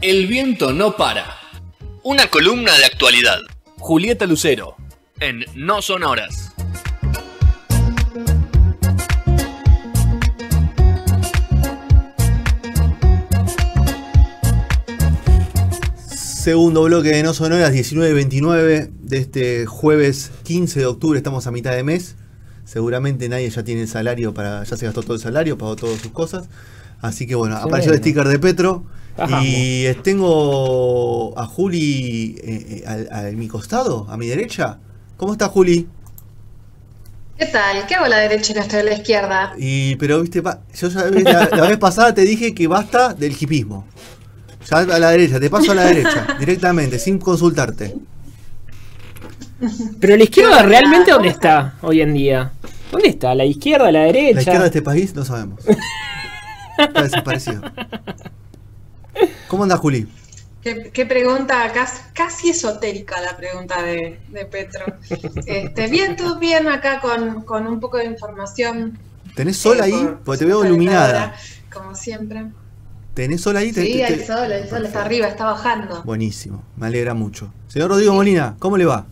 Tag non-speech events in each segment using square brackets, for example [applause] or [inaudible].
El viento no para. Una columna de actualidad. Julieta Lucero. En No Son Horas. Segundo bloque de No Sonoras, 19.29 de este jueves 15 de octubre, estamos a mitad de mes. Seguramente nadie ya tiene el salario para. ya se gastó todo el salario, pagó todas sus cosas. Así que bueno, apareció el sticker de Petro. Y tengo a Juli eh, eh, a, mi costado, a mi derecha. ¿Cómo está Juli? ¿Qué tal? ¿Qué hago a la derecha y no estoy a la izquierda? Y pero viste, yo ya, la, la vez pasada te dije que basta del hipismo. Ya a la derecha, te paso a la derecha, [laughs] directamente, sin consultarte. Pero la izquierda realmente dónde está hoy en día? ¿Dónde está? ¿La izquierda, la derecha? La izquierda de este país no sabemos. [laughs] Está desaparecido. ¿Cómo anda Juli? Qué, pregunta, casi, esotérica la pregunta de, Petro. Este, bien, todo bien acá con, un poco de información. ¿Tenés sol eh, ahí? Porque te veo iluminada. Como siempre. ¿Tenés sol ahí? Sí, el sol, el sol está arriba, está bajando. Buenísimo, me alegra mucho. Señor Rodrigo Molina, ¿cómo le va?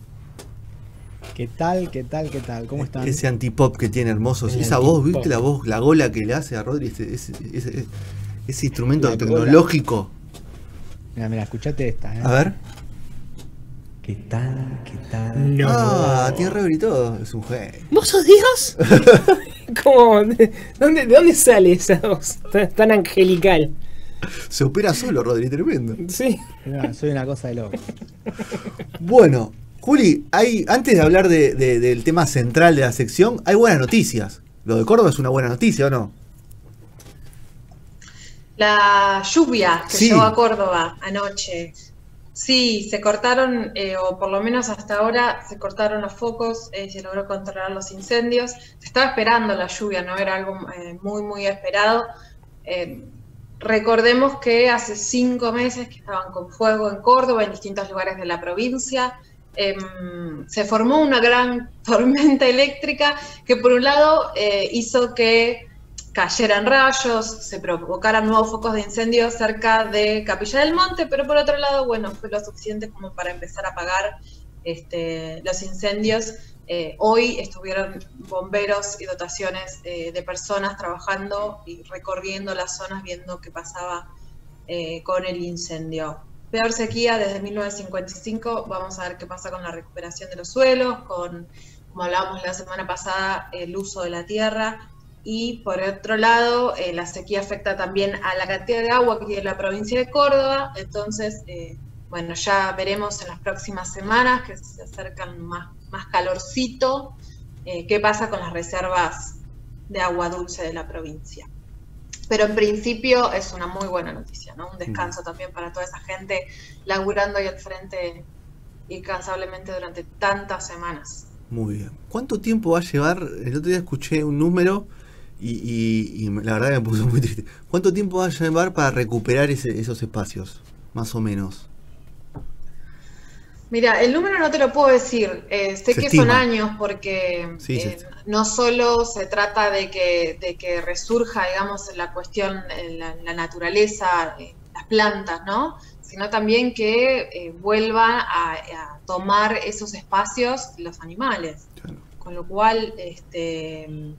¿Qué tal? ¿Qué tal? ¿Qué tal? ¿Cómo están? Ese antipop que tiene hermoso. Esa voz, ¿viste la voz, la gola que le hace a Rodri? Ese, ese, instrumento tecnológico. Mira, mira, escuchate esta. ¿eh? A ver. ¿Qué tal? ¿Qué tal? No. Ah, tiene rever y todo. Es un juez. ¿Vos sos Dios? [laughs] ¿Cómo? ¿De dónde, ¿De dónde sale esa voz tan angelical? Se opera solo, Rodri, tremendo. Sí. soy una cosa de loco. Bueno, Juli, hay, antes de hablar del tema central de la sección, hay buenas noticias. Lo de Córdoba es una buena noticia, ¿o no? La lluvia que llegó a Córdoba anoche. Sí, se cortaron, eh, o por lo menos hasta ahora se cortaron los focos, eh, se logró controlar los incendios. Se estaba esperando la lluvia, no era algo eh, muy, muy esperado. Recordemos que hace cinco meses que estaban con fuego en Córdoba, en distintos lugares de la provincia. Em, se formó una gran [laughs] tormenta eléctrica que por un lado eh, hizo que cayeran rayos, se provocaran nuevos focos de incendio cerca de Capilla del Monte, pero por otro lado, bueno, fue lo suficiente como para empezar a apagar este, los incendios eh, hoy estuvieron bomberos y dotaciones eh, de personas trabajando y recorriendo las zonas viendo qué pasaba eh, con el incendio. Peor sequía desde 1955, vamos a ver qué pasa con la recuperación de los suelos, con, como hablábamos la semana pasada, el uso de la tierra. Y por otro lado, la sequía afecta también a la cantidad de agua que tiene la provincia de Córdoba. Entonces, bueno, ya veremos en las próximas semanas que se acercan más más calorcito, eh, qué pasa con las reservas de agua dulce de la provincia. Pero en principio es una muy buena noticia, ¿no? Un descanso también para toda esa gente laburando ahí al frente incansablemente durante tantas semanas. Muy bien. ¿Cuánto tiempo va a llevar? El otro día escuché un número y, la verdad me puso muy triste. ¿Cuánto tiempo va a llevar para recuperar esos espacios? Más o menos. Mira, el número no te lo puedo decir. Eh, sé que son años porque eh, no solo se trata de que, de que resurja, digamos, la cuestión, la, la, naturaleza, las plantas, ¿no? Sino también que eh, vuelvan a, tomar esos espacios los animales. Con lo cual, este,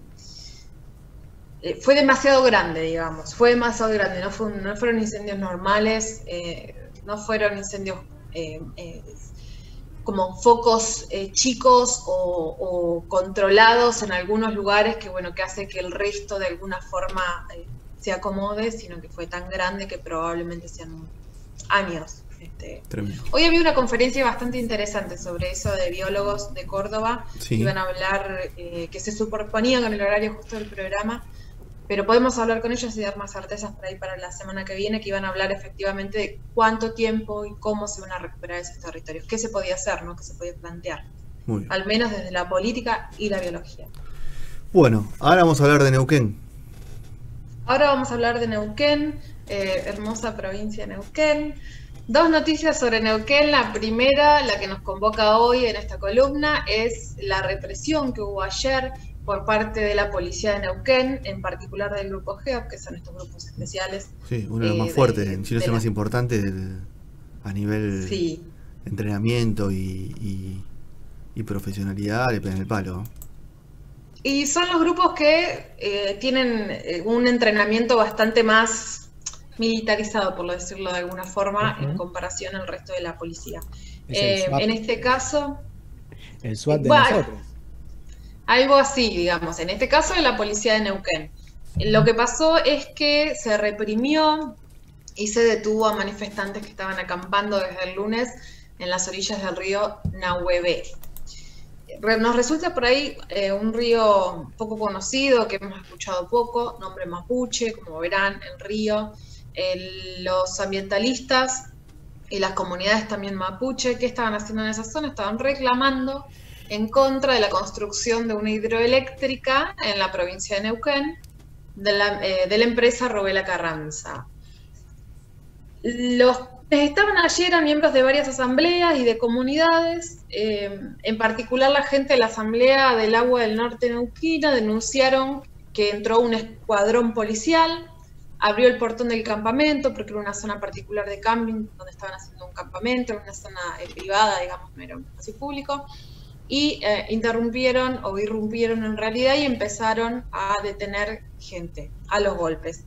fue demasiado grande, digamos. Fue demasiado grande. No, fue, no fueron incendios normales, no fueron incendios como focos eh, chicos o, controlados en algunos lugares que bueno que hace que el resto de alguna forma eh, se acomode, sino que fue tan grande que probablemente sean años. Este. Hoy había una conferencia bastante interesante sobre eso de biólogos de Córdoba, iban a hablar, eh, que se superponía con el horario justo del programa, pero podemos hablar con ellos y dar más certezas por ahí para la semana que viene, que iban a hablar efectivamente de cuánto tiempo y cómo se van a recuperar esos territorios, qué se podía hacer, ¿no? qué se podía plantear, al menos desde la política y la biología. Bueno, ahora vamos a hablar de Neuquén. Ahora vamos a hablar de Neuquén, eh, hermosa provincia de Neuquén. Dos noticias sobre Neuquén. La primera, la que nos convoca hoy en esta columna, es la represión que hubo ayer por parte de la policía de Neuquén, en particular del grupo GEOP, que son estos grupos especiales. Sí, uno de los eh, más fuertes, de- en Chile es de el la- más importante del- a nivel Sí, entrenamiento y, y, y profesionalidad, le pegan el palo. Y son los grupos que eh, tienen eh, un entrenamiento bastante más militarizado, por decirlo de alguna forma, en comparación al resto de la policía. Es Eh, en este caso, El SWAT de Bueno. nosotros. Algo así, digamos. En este caso, de la policía de Neuquén. Lo que pasó es que se reprimió y se detuvo a manifestantes que estaban acampando desde el lunes en las orillas del río Nahuelé. Re- Nos resulta por ahí eh, un río poco conocido, que hemos escuchado poco, nombre mapuche, como verán, el río. Los ambientalistas y las comunidades también mapuche, ¿qué estaban haciendo en esa zona? Estaban reclamando en contra de la construcción de una hidroeléctrica en la provincia de Neuquén de la, eh, de la empresa Robela Carranza. Los que estaban allí eran miembros de varias asambleas y de comunidades, eh, en particular la gente de la Asamblea del Agua del Norte Neuquina denunciaron que entró un escuadrón policial, abrió el portón del campamento, porque era una zona particular de camping donde estaban haciendo un campamento, era una zona eh, privada, digamos, no era espacio público, y eh, interrumpieron o irrumpieron en realidad y empezaron a detener gente a los golpes.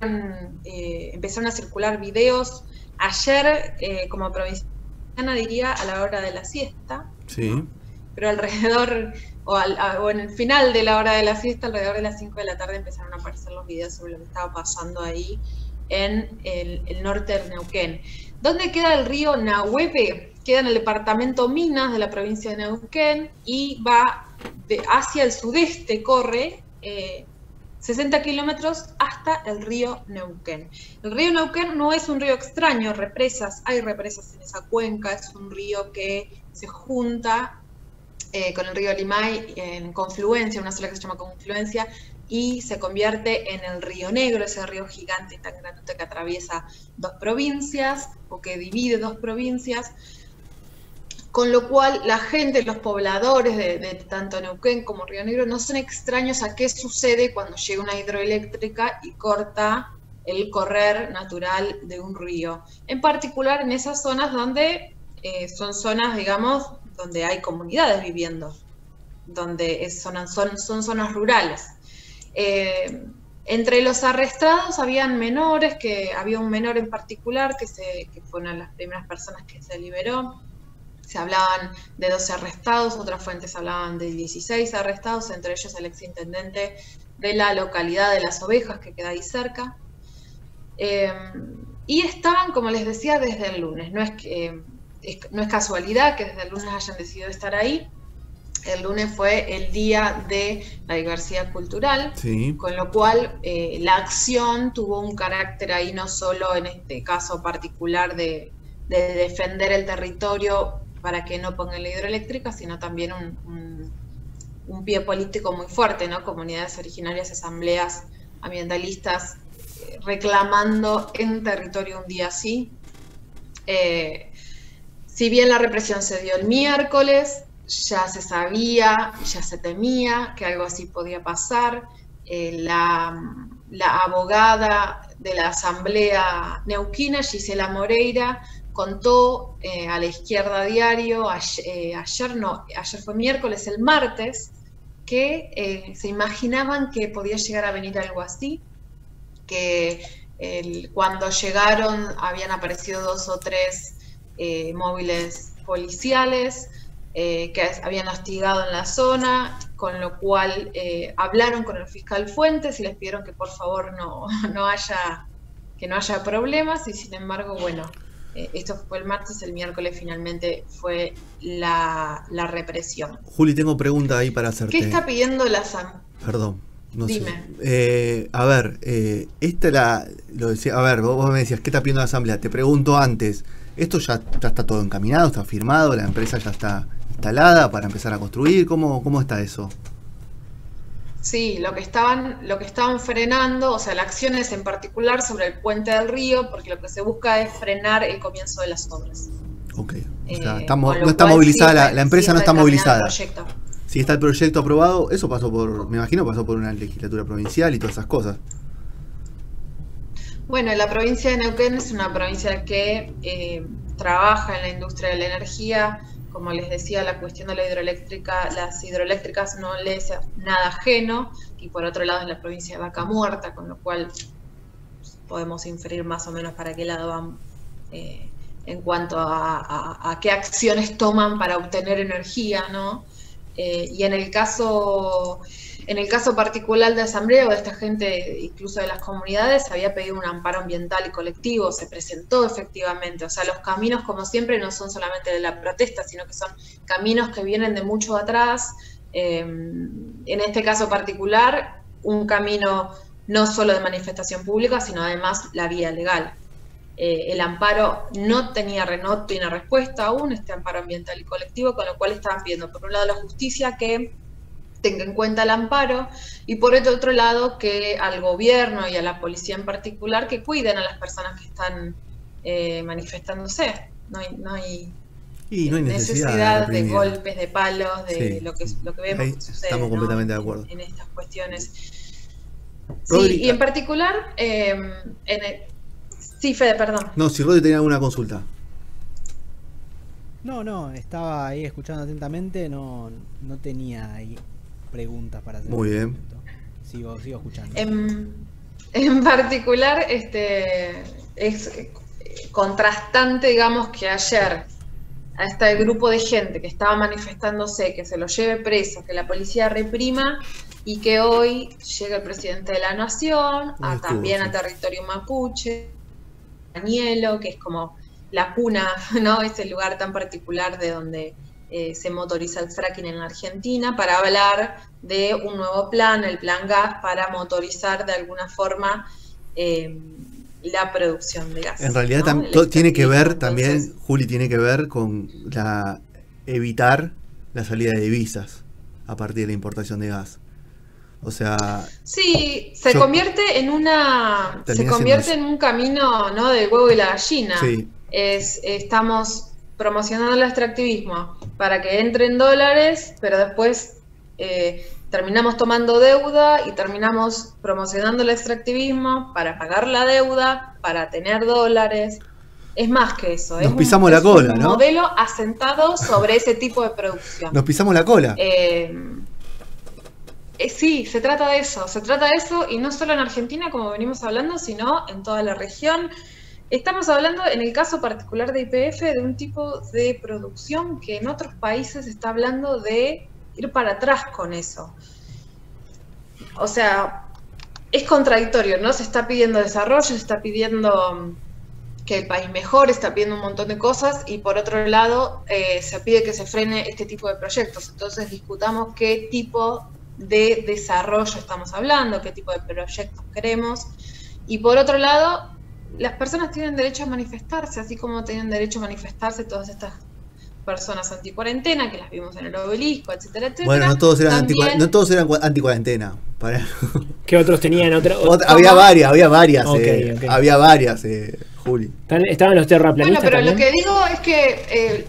Circularon, eh, empezaron a circular videos. Ayer, eh, como provinciana, diría a la hora de la siesta, Sí, pero alrededor, o, al- a- o en el final de la hora de la siesta, alrededor de las 5 de la tarde, empezaron a aparecer los videos sobre lo que estaba pasando ahí en el, el norte de Neuquén. ¿Dónde queda el río Nahuepe? Queda en el departamento Minas de la provincia de Neuquén y va hacia el sudeste, corre eh, 60 kilómetros hasta el río Neuquén. El río Neuquén no es un río extraño, represas, hay represas en esa cuenca, es un río que se junta eh, con el río Limay en confluencia, una sola que se llama confluencia, y se convierte en el río Negro, ese río gigante tan grande que atraviesa dos provincias o que divide dos provincias. Con lo cual la gente, los pobladores de, tanto Neuquén como Río Negro no son extraños a qué sucede cuando llega una hidroeléctrica y corta el correr natural de un río. En particular en esas zonas donde eh, son zonas, digamos, donde hay comunidades viviendo, donde son zonas rurales. Eh, entre los arrestados habían menores, que había un menor en particular que, se, que fue una de las primeras personas que se liberó. Se hablaban de 12 arrestados, otras fuentes hablaban de 16 arrestados, entre ellos el exintendente de la localidad de Las Ovejas, que queda ahí cerca. Eh, y estaban, como les decía, desde el lunes. No es, que, eh, es- no es casualidad que desde el lunes hayan decidido estar ahí. El lunes fue el día de la diversidad cultural, sí. con lo cual eh, la acción tuvo un carácter ahí no solo en este caso particular de, de defender el territorio para que no pongan la hidroeléctrica, sino también un, pie político muy fuerte, ¿no? Comunidades originarias, asambleas ambientalistas eh, reclamando en territorio un día así. Eh, si bien la represión se dio el miércoles, ya se sabía, ya se temía que algo así podía pasar. Eh, la abogada de la Asamblea Neuquina, Gisela Moreira, contó eh, a la izquierda diario, ayer, eh, ayer no, ayer fue miércoles, el martes, que eh, se imaginaban que podía llegar a venir algo así, que cuando llegaron habían aparecido dos o tres móviles policiales que habían hostigado en la zona, con lo cual hablaron con el fiscal Fuentes y les pidieron que por favor no, [laughs] no haya que no haya problemas y sin embargo, bueno, eh, esto fue el martes, el miércoles finalmente fue la, la represión. Juli, tengo pregunta ahí para hacerte. ¿Qué está pidiendo la Sam? Perdón, no Dime. sé. Eh, a ver, eh, esta la. Lo decía, a ver, vos, vos me decías, ¿qué está pidiendo la asamblea? Te pregunto antes, ¿esto ya, ya está todo encaminado, está firmado, la empresa ya está instalada para empezar a construir? ¿Cómo, cómo está eso? Sí, lo que estaban, lo que estaban frenando, o sea, la acción es en particular sobre el puente del río, porque lo que se busca es frenar el comienzo de las obras. Ok. O Eh, sea, lo no está movilizada, sí la, la empresa sí no está movilizada. si está el proyecto aprobado, eso pasó por, me imagino, pasó por una legislatura provincial y todas esas cosas. Bueno, la provincia de Neuquén es una provincia que eh, trabaja en la industria de la energía. Como les decía, la cuestión de la hidroeléctrica, las hidroeléctricas no les es nada ajeno. Y por otro lado es la provincia de Vaca Muerta, con lo cual podemos inferir más o menos para qué lado van eh, en cuanto a, qué acciones toman para obtener energía, ¿no? Eh, y en el caso en el caso particular de Asamblea o de esta gente, incluso de las comunidades, había pedido un amparo ambiental y colectivo, se presentó efectivamente. O sea, los caminos, como siempre, no son solamente de la protesta, sino que son caminos que vienen de mucho atrás. Eh, en este caso particular, un camino no solo de manifestación pública, sino además la vía legal. Eh, el amparo no tenía no tiene respuesta aún, este amparo ambiental y colectivo, con lo cual estaban pidiendo, por un lado, la justicia que tenga en cuenta el amparo y por otro lado que al gobierno y a la policía en particular que cuiden a las personas que están eh, manifestándose. No hay, no hay, necesidad, de, golpes, de palos, de lo, que, lo que vemos. estamos completamente de acuerdo. En, estas cuestiones. Sí, y en particular, eh, sí, Fede, perdón. No, si Rodri tenía alguna consulta. No, no, estaba ahí escuchando atentamente, no, no tenía ahí preguntas para hacer. Muy bien. Sigo, sigo escuchando. En, particular, este es contrastante, digamos, que ayer a este grupo de gente que estaba manifestándose, que se lo lleve preso, que la policía reprima y que hoy llega el presidente de la nación, a, también a territorio mapuche, Danielo, que es como la cuna, [laughs] ¿no? Ese lugar tan particular de donde eh, se motoriza el fracking en la Argentina, para hablar de un nuevo plan, el plan gas, para motorizar de alguna forma eh, la producción de gas. En realidad tiene que ver también, Juli, tiene que ver con la evitar la salida de divisas a partir de la importación de gas. O sea. Sí, se convierte en una. Se convierte en un camino, ¿no? Del huevo y la gallina. Sí. Es, estamos promocionando el extractivismo para que entren dólares, pero después eh, terminamos tomando deuda y terminamos promocionando el extractivismo para pagar la deuda, para tener dólares. Es más que eso. Nos pisamos la cola, un modelo asentado sobre ese tipo de producción. Nos pisamos la cola. Eh, eh, sí, se trata de eso. Se trata de eso y no solo en Argentina, como venimos hablando, sino en toda la región. Estamos hablando, en el caso particular de IPF, de un tipo de producción que en otros países está hablando de ir para atrás con eso. O sea, es contradictorio, ¿no? Se está pidiendo desarrollo, se está pidiendo mm, que el país mejore, está pidiendo un montón de cosas y por otro lado eh, se pide que se frene este tipo de proyectos. Entonces discutamos qué tipo de desarrollo estamos hablando, qué tipo de proyectos queremos. Y por otro lado, las personas tienen derecho a manifestarse, así como tienen derecho a manifestarse todas estas personas anticuarentena, que las vimos en el obelisco, etcétera, etcétera. Bueno, no todos eran, no todos eran anticuarentena. Para... [laughs] ¿Qué otros tenían? Otra, había varias, había varias, eh, había varias, eh, Juli. Estaban los terraplanistas Bueno, pero lo que digo es que eh,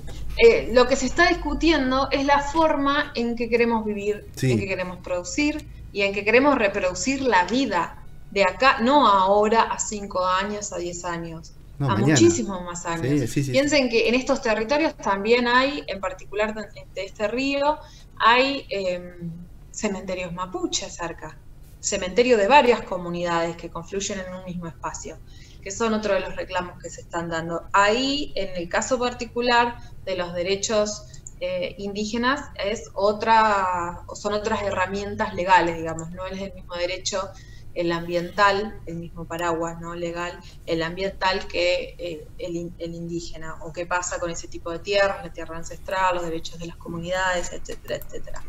lo que se está discutiendo es la forma en que queremos vivir, en que queremos producir y en que queremos reproducir la vida de acá, no ahora, a cinco años, a diez años, a muchísimos más años. Piensen que en estos territorios también hay, en particular de, este río, hay em, cementerios mapuche cerca, cementerio de varias comunidades que confluyen en un mismo espacio, que son otro de los reclamos que se están dando. Ahí, en el caso particular de los derechos eh, indígenas, es otra, son otras herramientas legales, digamos, no es el mismo derecho el ambiental, el mismo paraguas no legal, el ambiental que eh, el, indígena, o qué pasa con ese tipo de tierras, la tierra ancestral, los derechos de las comunidades, etcétera, etcétera.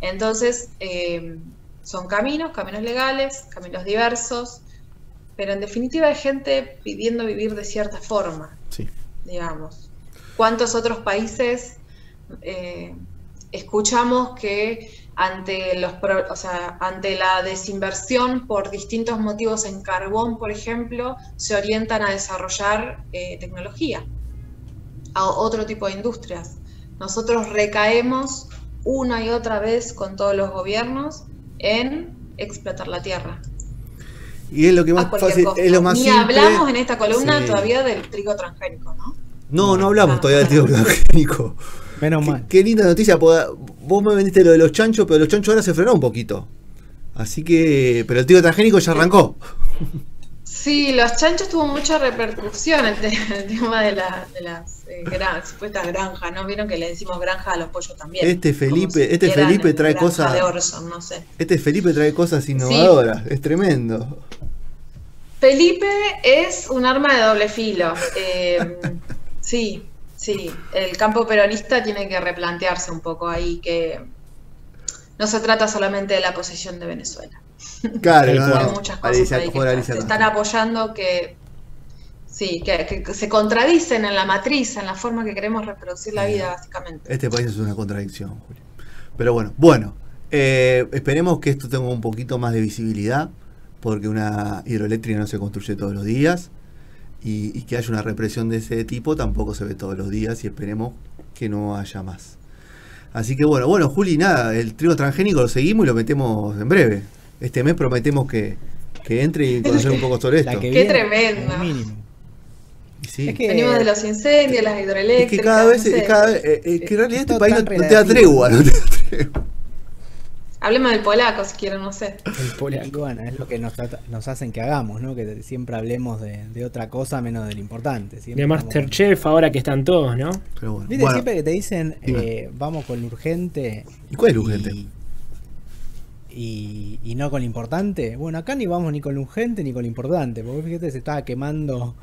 Entonces, eh, son caminos, caminos legales, caminos diversos, pero en definitiva hay gente pidiendo vivir de cierta forma, sí. digamos. ¿Cuántos otros países eh, escuchamos que ante, los, o sea, ante la desinversión por distintos motivos en carbón, por ejemplo, se orientan a desarrollar eh, tecnología, a otro tipo de industrias. Nosotros recaemos una y otra vez con todos los gobiernos en explotar la tierra. Y es lo que más cualquier fácil, es lo más Ni simple. hablamos en esta columna Sí. todavía del trigo transgénico, ¿no? No, no hablamos Ah. todavía del trigo transgénico. Menos Qué, mal. qué linda noticia. porque Vos me vendiste lo de los chanchos, pero los chanchos ahora se frenó un poquito. Así que. Pero el trigo transgénico ya arrancó. Sí, los chanchos tuvo mucha repercusión el, te- el tema de, la- de las eh, gran- [laughs] supuestas granjas, ¿no? Vieron que le decimos granja a los pollos también. Este Felipe- si este estuvieran Felipe trae cosas- de Orson, no sé. Este Felipe trae cosas innovadoras. Es tremendo. Felipe es un arma de doble filo. Eh, [laughs] sí, sí. El campo peronista tiene que replantearse un poco ahí que no se trata solamente de la posición de Venezuela. Claro, no, muchas cosas Alicia- ahí que están- Alicia se Castro. están apoyando que sí, que, que- que se contradicen en la matriz, en la forma que queremos reproducir la vida, básicamente. Este país es una contradicción, Julio. Pero bueno, bueno. eh, esperemos que esto tenga un poquito más de visibilidad, porque una hidroeléctrica no se construye todos los días. Y, y que haya una represión de ese tipo tampoco se ve todos los días y esperemos que no haya más. Así que bueno, bueno, Juli, nada, el trigo transgénico lo seguimos y lo metemos en breve. Este mes prometemos que, que entre y [laughs] conocer un poco sobre esto. Qué como sí. Es que- Venimos de los incendios, las Es hidroeléctricas. que cada vez, no sé. cada vez- eh, eh, que en realidad Es este país no, te da tregua, no te. Hablemos del polaco si quieren, no sé. El polaco. bueno, es lo que nos, trata- nos hacen que hagamos, ¿no? Que siempre hablemos de, de otra cosa menos de lo importante. Siempre De Masterchef, ahora que están todos, ¿no? Pero bueno, Viste, bueno, siempre que te dicen, eh, vamos con lo urgente. ¿y cuál es lo urgente? Y, y- y no con lo importante. Bueno, acá ni vamos ni con lo urgente ni con lo importante. Porque fíjate, se estaba quemando.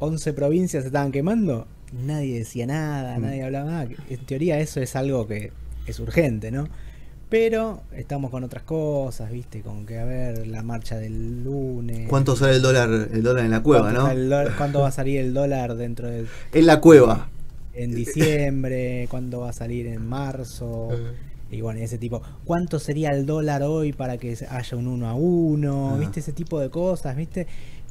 11 provincias se estaban quemando. Nadie decía nada, Mm. nadie hablaba nada. En teoría, eso es algo que es urgente, ¿no? Pero estamos con otras cosas, ¿viste? Con que a ver la marcha del lunes. ¿Cuánto sale el dólar, el dólar en la cueva, ¿Cuánto no? dólar- [laughs] ¿Cuánto va a salir el dólar dentro de En la cueva. en diciembre? ¿Cuándo va a salir en marzo? Y bueno, ese tipo, ¿cuánto sería el dólar hoy para que haya un uno a uno? Ah. ¿Viste? Ese tipo de cosas, ¿viste?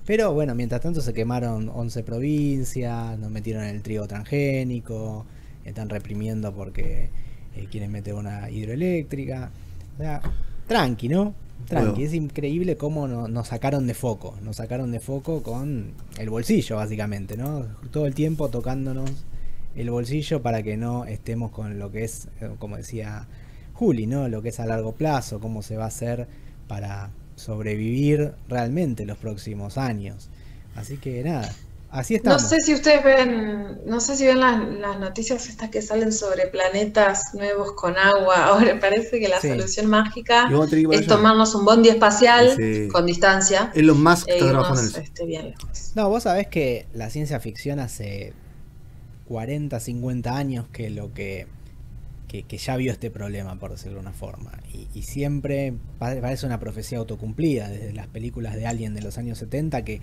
Pero bueno, mientras tanto se quemaron 11 provincias, nos metieron el trigo transgénico, están reprimiendo porque eh, quieren meter una hidroeléctrica. O sea, tranqui, ¿no? Tranqui, Bueno. es increíble cómo no- nos sacaron de foco, nos sacaron de foco con el bolsillo básicamente, ¿no? Todo el tiempo tocándonos el bolsillo para que no estemos con lo que es, eh, como decía Juli, ¿no? Lo que es a largo plazo, cómo se va a hacer para sobrevivir realmente los próximos años. Así que nada, así No estamos. sé si ustedes ven, no sé si ven las, las noticias estas que salen sobre planetas nuevos con agua. [laughs] Ahora parece que la Sí. solución mágica que es allá. tomarnos un bondi espacial Sí. con distancia Elon Musk e está trabajando en eso. este, bien lejos. No, vos sabés que la ciencia ficción hace 40, 50 años que lo que, que, que ya vio este problema, por decirlo de una forma. Y, y siempre pa- parece una profecía autocumplida, desde las películas de Alien de los años 70, que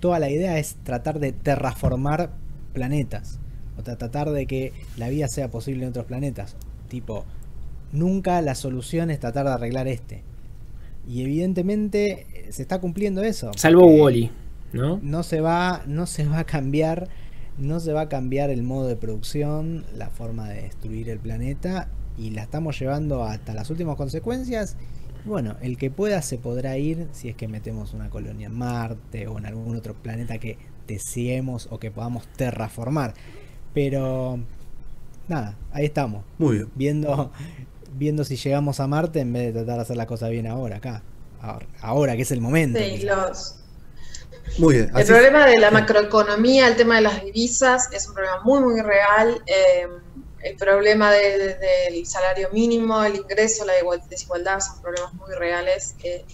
toda la idea es tratar de terraformar planetas. O tra- tratar de que la vida sea posible en otros planetas. Tipo, nunca la solución es tratar de arreglar este. Y evidentemente eh, se está cumpliendo eso. Salvo Wally, ¿no? no se va no se va a cambiar no se va a cambiar el modo de producción la forma de destruir el planeta y la estamos llevando hasta las últimas consecuencias. Bueno el que pueda se podrá ir si es que metemos una colonia en Marte o en algún otro planeta que deseemos o que podamos terraformar. Pero nada ahí estamos. Muy bien. viendo viendo si llegamos a Marte en vez de tratar de hacer la cosa bien ahora acá. Ahora, ahora que es el momento. Sí, los, Muy bien. El problema de la macroeconomía, el tema de las divisas, es un problema muy, muy real. Eh, el problema de- de- del salario mínimo, el ingreso, la igual- desigualdad son problemas muy reales. que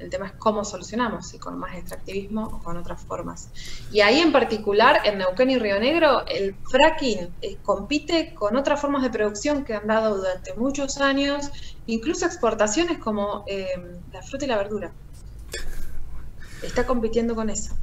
el tema es cómo solucionamos, si con más extractivismo o con otras formas. Y ahí en particular, en Neuquén y Río Negro, el fracking eh, compite con otras formas de producción que han dado durante muchos años, incluso exportaciones como eh, la fruta y la verdura. Está compitiendo con eso.